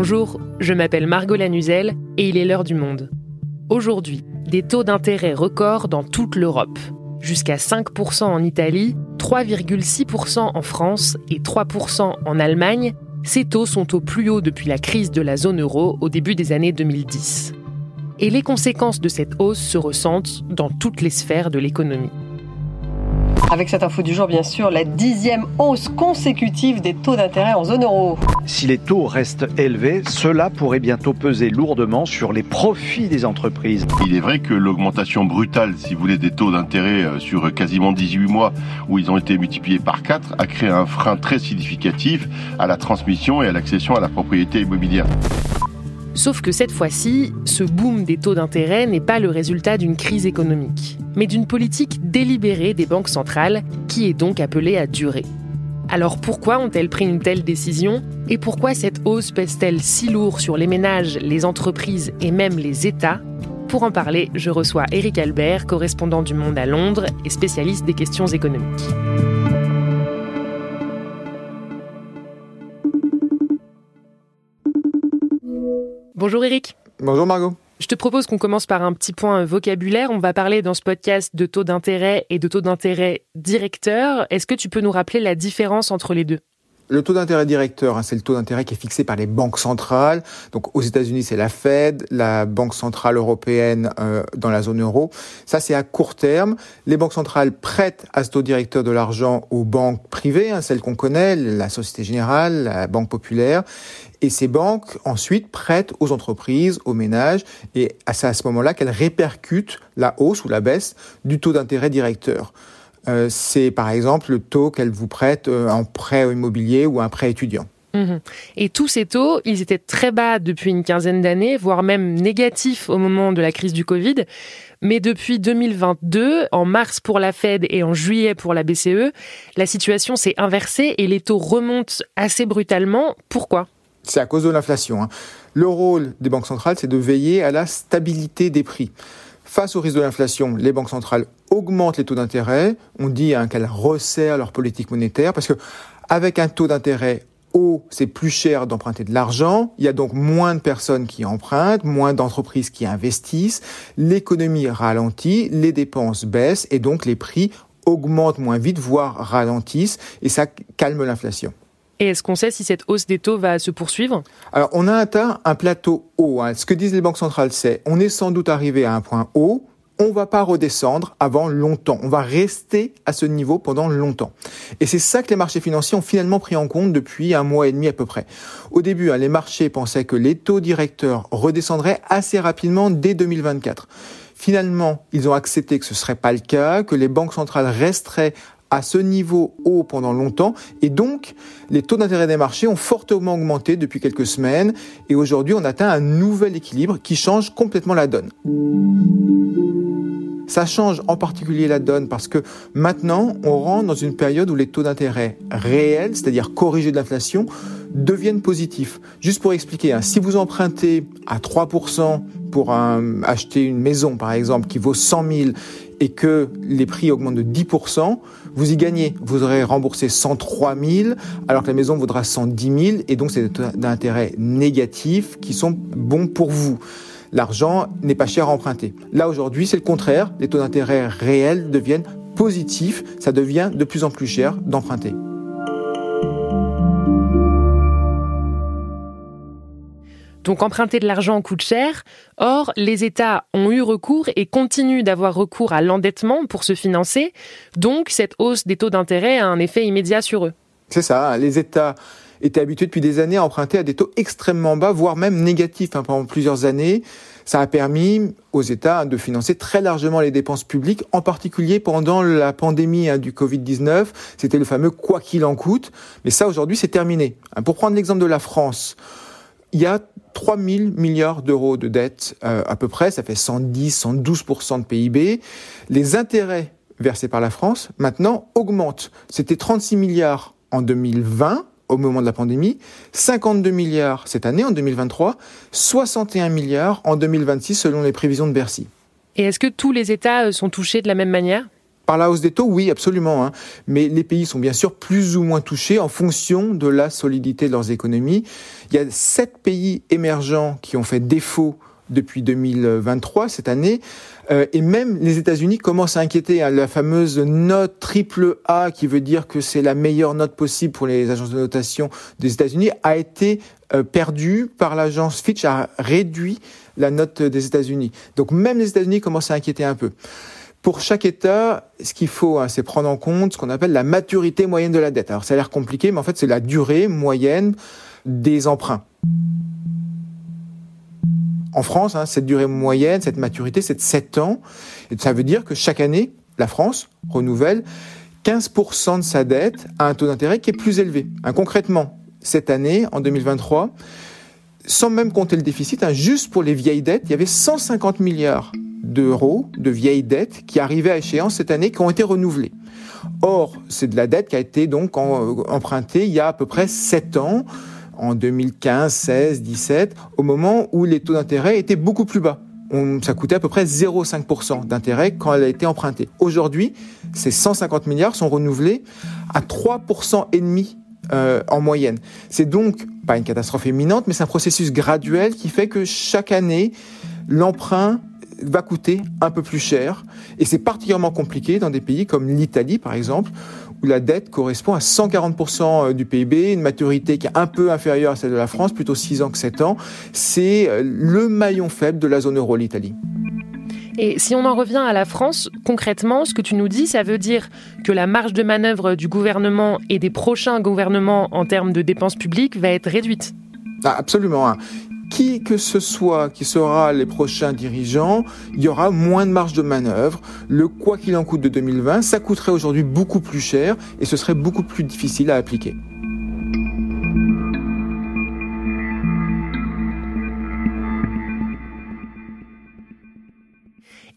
Bonjour, je m'appelle Margot Lanuzel et il est l'heure du monde. Aujourd'hui, des taux d'intérêt records dans toute l'Europe. Jusqu'à 5% en Italie, 3,6% en France et 3% en Allemagne, ces taux sont au plus haut depuis la crise de la zone euro au début des années 2010. Et les conséquences de cette hausse se ressentent dans toutes les sphères de l'économie. Avec cette info du jour, bien sûr, la dixième hausse consécutive des taux d'intérêt en zone euro. Si les taux restent élevés, cela pourrait bientôt peser lourdement sur les profits des entreprises. Il est vrai que l'augmentation brutale, si vous voulez, des taux d'intérêt euh, sur quasiment 18 mois, où ils ont été multipliés par 4, a créé un frein très significatif à la transmission et à l'accession à la propriété immobilière. Sauf que cette fois-ci, ce boom des taux d'intérêt n'est pas le résultat d'une crise économique, mais d'une politique délibérée des banques centrales qui est donc appelée à durer. Alors pourquoi ont-elles pris une telle décision et pourquoi cette hausse pèse-t-elle si lourd sur les ménages, les entreprises et même les États? Pour en parler, je reçois Eric Albert, correspondant du Monde à Londres et spécialiste des questions économiques. Bonjour Eric. Bonjour Margot. Je te propose qu'on commence par un petit point vocabulaire. On va parler dans ce podcast de taux d'intérêt et de taux d'intérêt directeur. Est-ce que tu peux nous rappeler la différence entre les deux? Le taux d'intérêt directeur, hein, c'est le taux d'intérêt qui est fixé par les banques centrales. Donc aux États-Unis, c'est la Fed, la Banque centrale européenne euh, dans la zone euro. Ça, c'est à court terme. Les banques centrales prêtent à ce taux directeur de l'argent aux banques privées, hein, celles qu'on connaît, la Société Générale, la Banque Populaire. Et ces banques, ensuite, prêtent aux entreprises, aux ménages, et c'est à ce moment-là qu'elles répercutent la hausse ou la baisse du taux d'intérêt directeur. Euh, c'est par exemple le taux qu'elle vous prête euh, en prêt immobilier ou un prêt étudiant. Mhm. Et tous ces taux, ils étaient très bas depuis une quinzaine d'années, voire même négatifs au moment de la crise du Covid. Mais depuis 2022, en mars pour la Fed et en juillet pour la BCE, la situation s'est inversée et les taux remontent assez brutalement. Pourquoi? C'est à cause de l'inflation. Hein. Le rôle des banques centrales, c'est de veiller à la stabilité des prix. Face au risque de l'inflation, les banques centrales augmentent les taux d'intérêt. On dit hein, qu'elles resserrent leur politique monétaire parce que avec un taux d'intérêt haut, c'est plus cher d'emprunter de l'argent. Il y a donc moins de personnes qui empruntent, moins d'entreprises qui investissent. L'économie ralentit, les dépenses baissent et donc les prix augmentent moins vite, voire ralentissent et ça calme l'inflation. Et est-ce qu'on sait si cette hausse des taux va se poursuivre? Alors, on a atteint un plateau haut. Hein. Ce que disent les banques centrales, c'est on est sans doute arrivé à un point haut. On va pas redescendre avant longtemps. On va rester à ce niveau pendant longtemps. Et c'est ça que les marchés financiers ont finalement pris en compte depuis un mois et demi à peu près. Au début, hein, les marchés pensaient que les taux directeurs redescendraient assez rapidement dès 2024. Finalement, ils ont accepté que ce serait pas le cas, que les banques centrales resteraient à ce niveau haut pendant longtemps et donc les taux d'intérêt des marchés ont fortement augmenté depuis quelques semaines et aujourd'hui on atteint un nouvel équilibre qui change complètement la donne. Ça change en particulier la donne parce que maintenant on rentre dans une période où les taux d'intérêt réels, c'est-à-dire corrigés de l'inflation, deviennent positifs. Juste pour expliquer, hein, si vous empruntez à 3% pour acheter une maison par exemple qui vaut 100 000 et que les prix augmentent de 10%, vous y gagnez. Vous aurez remboursé 103 000 alors que la maison vaudra 110 000 et donc c'est des taux d'intérêt négatifs qui sont bons pour vous. L'argent n'est pas cher à emprunter. Là aujourd'hui c'est le contraire, les taux d'intérêt réels deviennent positifs, ça devient de plus en plus cher d'emprunter. Donc emprunter de l'argent coûte cher. Or, les États ont eu recours et continuent d'avoir recours à l'endettement pour se financer. Donc cette hausse des taux d'intérêt a un effet immédiat sur eux. C'est ça, hein. les États étaient habitués depuis des années à emprunter à des taux extrêmement bas, voire même négatifs hein, pendant plusieurs années. Ça a permis aux États de financer très largement les dépenses publiques, en particulier pendant la pandémie hein, du Covid-19. C'était le fameux quoi qu'il en coûte. Mais ça, aujourd'hui, c'est terminé. Pour prendre l'exemple de la France, il y a 3 000 milliards d'euros de dettes euh, à peu près, ça fait 110, 112% de PIB. Les intérêts versés par la France maintenant augmentent. C'était 36 milliards en 2020 au moment de la pandémie, 52 milliards cette année en 2023, 61 milliards en 2026 selon les prévisions de Bercy. Et est-ce que tous les États euh, sont touchés de la même manière? Par la hausse des taux, oui, absolument. Hein. Mais les pays sont bien sûr plus ou moins touchés en fonction de la solidité de leurs économies. Il y a sept pays émergents qui ont fait défaut depuis 2023, cette année. Euh, et même les États-Unis commencent à inquiéter. Hein. La fameuse note triple A, qui veut dire que c'est la meilleure note possible pour les agences de notation des États-Unis, a été euh, perdue par l'agence Fitch, a réduit la note des États-Unis. Donc même les États-Unis commencent à inquiéter un peu. Pour chaque État, ce qu'il faut, hein, c'est prendre en compte ce qu'on appelle la maturité moyenne de la dette. Alors ça a l'air compliqué, mais en fait c'est la durée moyenne des emprunts. En France, hein, cette durée moyenne, cette maturité, c'est de 7 ans. Et ça veut dire que chaque année, la France renouvelle 15% de sa dette à un taux d'intérêt qui est plus élevé. Hein, concrètement, cette année, en 2023, sans même compter le déficit, juste pour les vieilles dettes, il y avait 150 milliards d'euros de vieilles dettes qui arrivaient à échéance cette année, qui ont été renouvelées. Or, c'est de la dette qui a été donc empruntée il y a à peu près 7 ans, en 2015, 16, 17, au moment où les taux d'intérêt étaient beaucoup plus bas. ça coûtait à peu près 0,5% d'intérêt quand elle a été empruntée. Aujourd'hui, ces 150 milliards sont renouvelés à 3% et demi euh, en moyenne. C'est donc pas une catastrophe imminente, mais c'est un processus graduel qui fait que chaque année, l'emprunt va coûter un peu plus cher. Et c'est particulièrement compliqué dans des pays comme l'Italie, par exemple, où la dette correspond à 140% euh, du PIB, une maturité qui est un peu inférieure à celle de la France, plutôt 6 ans que 7 ans. C'est euh, le maillon faible de la zone euro, l'Italie. Et si on en revient à la France, concrètement, ce que tu nous dis, ça veut dire que la marge de manœuvre du gouvernement et des prochains gouvernements en termes de dépenses publiques va être réduite. Ah, absolument. Qui que ce soit qui sera les prochains dirigeants, il y aura moins de marge de manœuvre. Le quoi qu'il en coûte de 2020, ça coûterait aujourd'hui beaucoup plus cher et ce serait beaucoup plus difficile à appliquer.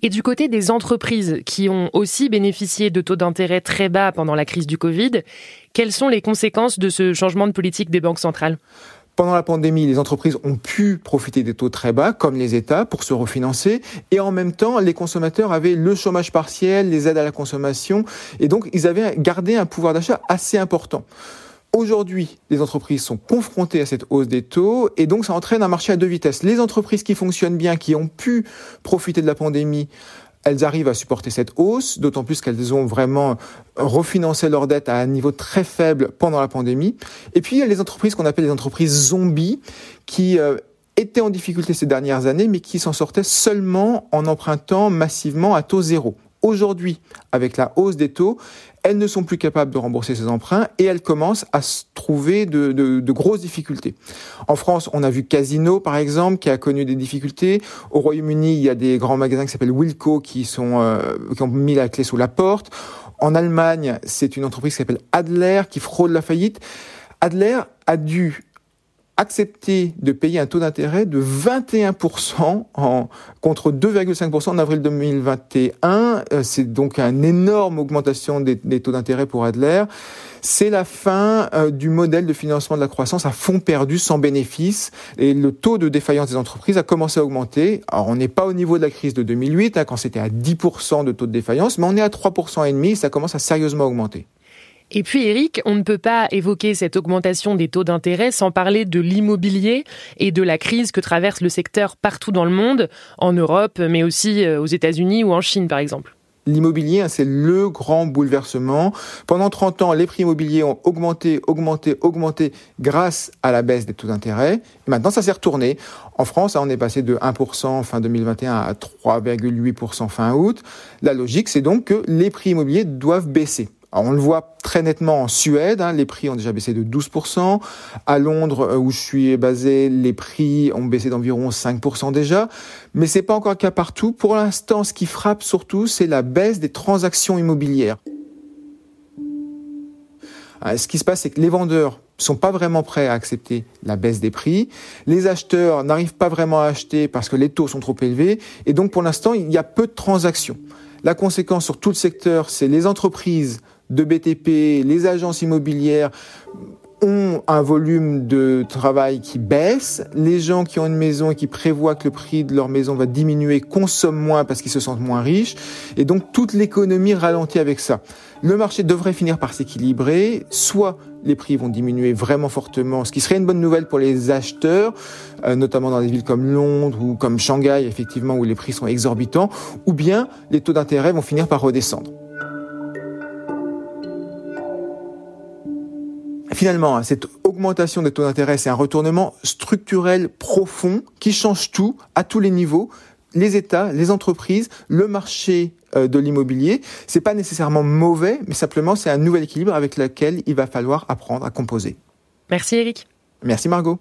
Et du côté des entreprises qui ont aussi bénéficié de taux d'intérêt très bas pendant la crise du Covid, quelles sont les conséquences de ce changement de politique des banques centrales? Pendant la pandémie, les entreprises ont pu profiter des taux très bas, comme les États, pour se refinancer. Et en même temps, les consommateurs avaient le chômage partiel, les aides à la consommation. Et donc, ils avaient gardé un pouvoir d'achat assez important. Aujourd'hui, les entreprises sont confrontées à cette hausse des taux et donc ça entraîne un marché à deux vitesses. Les entreprises qui fonctionnent bien, qui ont pu profiter de la pandémie, elles arrivent à supporter cette hausse, d'autant plus qu'elles ont vraiment refinancé leurs dettes à un niveau très faible pendant la pandémie. Et puis il y a les entreprises qu'on appelle les entreprises zombies, qui euh, étaient en difficulté ces dernières années, mais qui s'en sortaient seulement en empruntant massivement à taux zéro. Aujourd'hui, avec la hausse des taux, elles ne sont plus capables de rembourser ces emprunts et elles commencent à se trouver de, de, grosses difficultés. En France, on a vu Casino, par exemple, qui a connu des difficultés. Au Royaume-Uni, il y a des grands magasins qui s'appellent Wilco qui, sont, euh, qui ont mis la clé sous la porte. En Allemagne, c'est une entreprise qui s'appelle Adler qui fraude la faillite. Adler a dû accepter de payer un taux d'intérêt de 21% en, contre 2,5% en avril 2021. Euh, c'est donc une énorme augmentation des, taux d'intérêt pour Adler. C'est la fin euh, du modèle de financement de la croissance à fonds perdus sans bénéfice et le taux de défaillance des entreprises a commencé à augmenter. Alors on n'est pas au niveau de la crise de 2008 hein, quand c'était à 10% de taux de défaillance, mais on est à 3% et demi, ça commence à sérieusement augmenter. Et puis Eric, on ne peut pas évoquer cette augmentation des taux d'intérêt sans parler de l'immobilier et de la crise que traverse le secteur partout dans le monde, en Europe, mais aussi euh, aux États-Unis ou en Chine par exemple. L'immobilier, hein, c'est le grand bouleversement. Pendant 30 ans, les prix immobiliers ont augmenté, augmenté, augmenté grâce à la baisse des taux d'intérêt. Maintenant, ça s'est retourné. En France, on est passé de 1% fin 2021 à 3,8% fin août. La logique, c'est donc que les prix immobiliers doivent baisser on le voit très nettement en Suède, hein, les prix ont déjà baissé de 12%. À Londres, euh, où je suis basé, les prix ont baissé d'environ 5% déjà. Mais c'est pas encore le cas partout. Pour l'instant, ce qui frappe surtout, c'est la baisse des transactions immobilières. Euh, ce qui se passe, c'est que les vendeurs sont pas vraiment prêts à accepter la baisse des prix. Les acheteurs n'arrivent pas vraiment à acheter parce que les taux sont trop élevés. Et donc, pour l'instant, il y a peu de transactions. La conséquence sur tout le secteur, c'est les entreprises de BTP, les agences immobilières ont un volume de travail qui baisse. Les gens qui ont une maison et qui prévoient que le prix de leur maison va diminuer consomment moins parce qu'ils se sentent moins riches. Et donc toute l'économie ralentit avec ça. Le marché devrait finir par s'équilibrer. Soit les prix vont diminuer vraiment fortement, ce qui serait une bonne nouvelle pour les acheteurs, euh, notamment dans des villes comme Londres ou comme Shanghai, effectivement, où les prix sont exorbitants, ou bien les taux d'intérêt vont finir par redescendre. Finalement, hein, cette augmentation des taux d'intérêt, c'est un retournement structurel profond qui change tout à tous les niveaux, les États, les entreprises, le marché euh, de l'immobilier. C'est pas nécessairement mauvais, mais simplement c'est un nouvel équilibre avec lequel il va falloir apprendre à composer. Merci Eric. Merci Margot.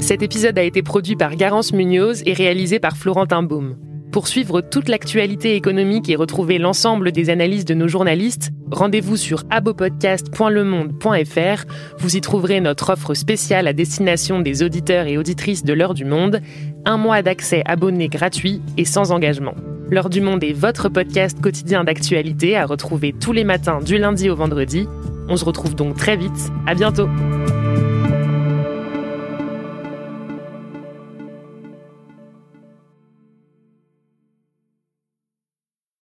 Cet épisode a été produit par Garance Munoz et réalisé par Florentin Baume. Pour suivre toute l'actualité économique et retrouver l'ensemble des analyses de nos journalistes, rendez-vous sur abopodcast.lemonde.fr. Vous y trouverez notre offre spéciale à destination des auditeurs et auditrices de l'heure du monde, un mois d'accès abonné gratuit et sans engagement. L'heure du monde est votre podcast quotidien d'actualité à retrouver tous les matins du lundi au vendredi. On se retrouve donc très vite. À bientôt.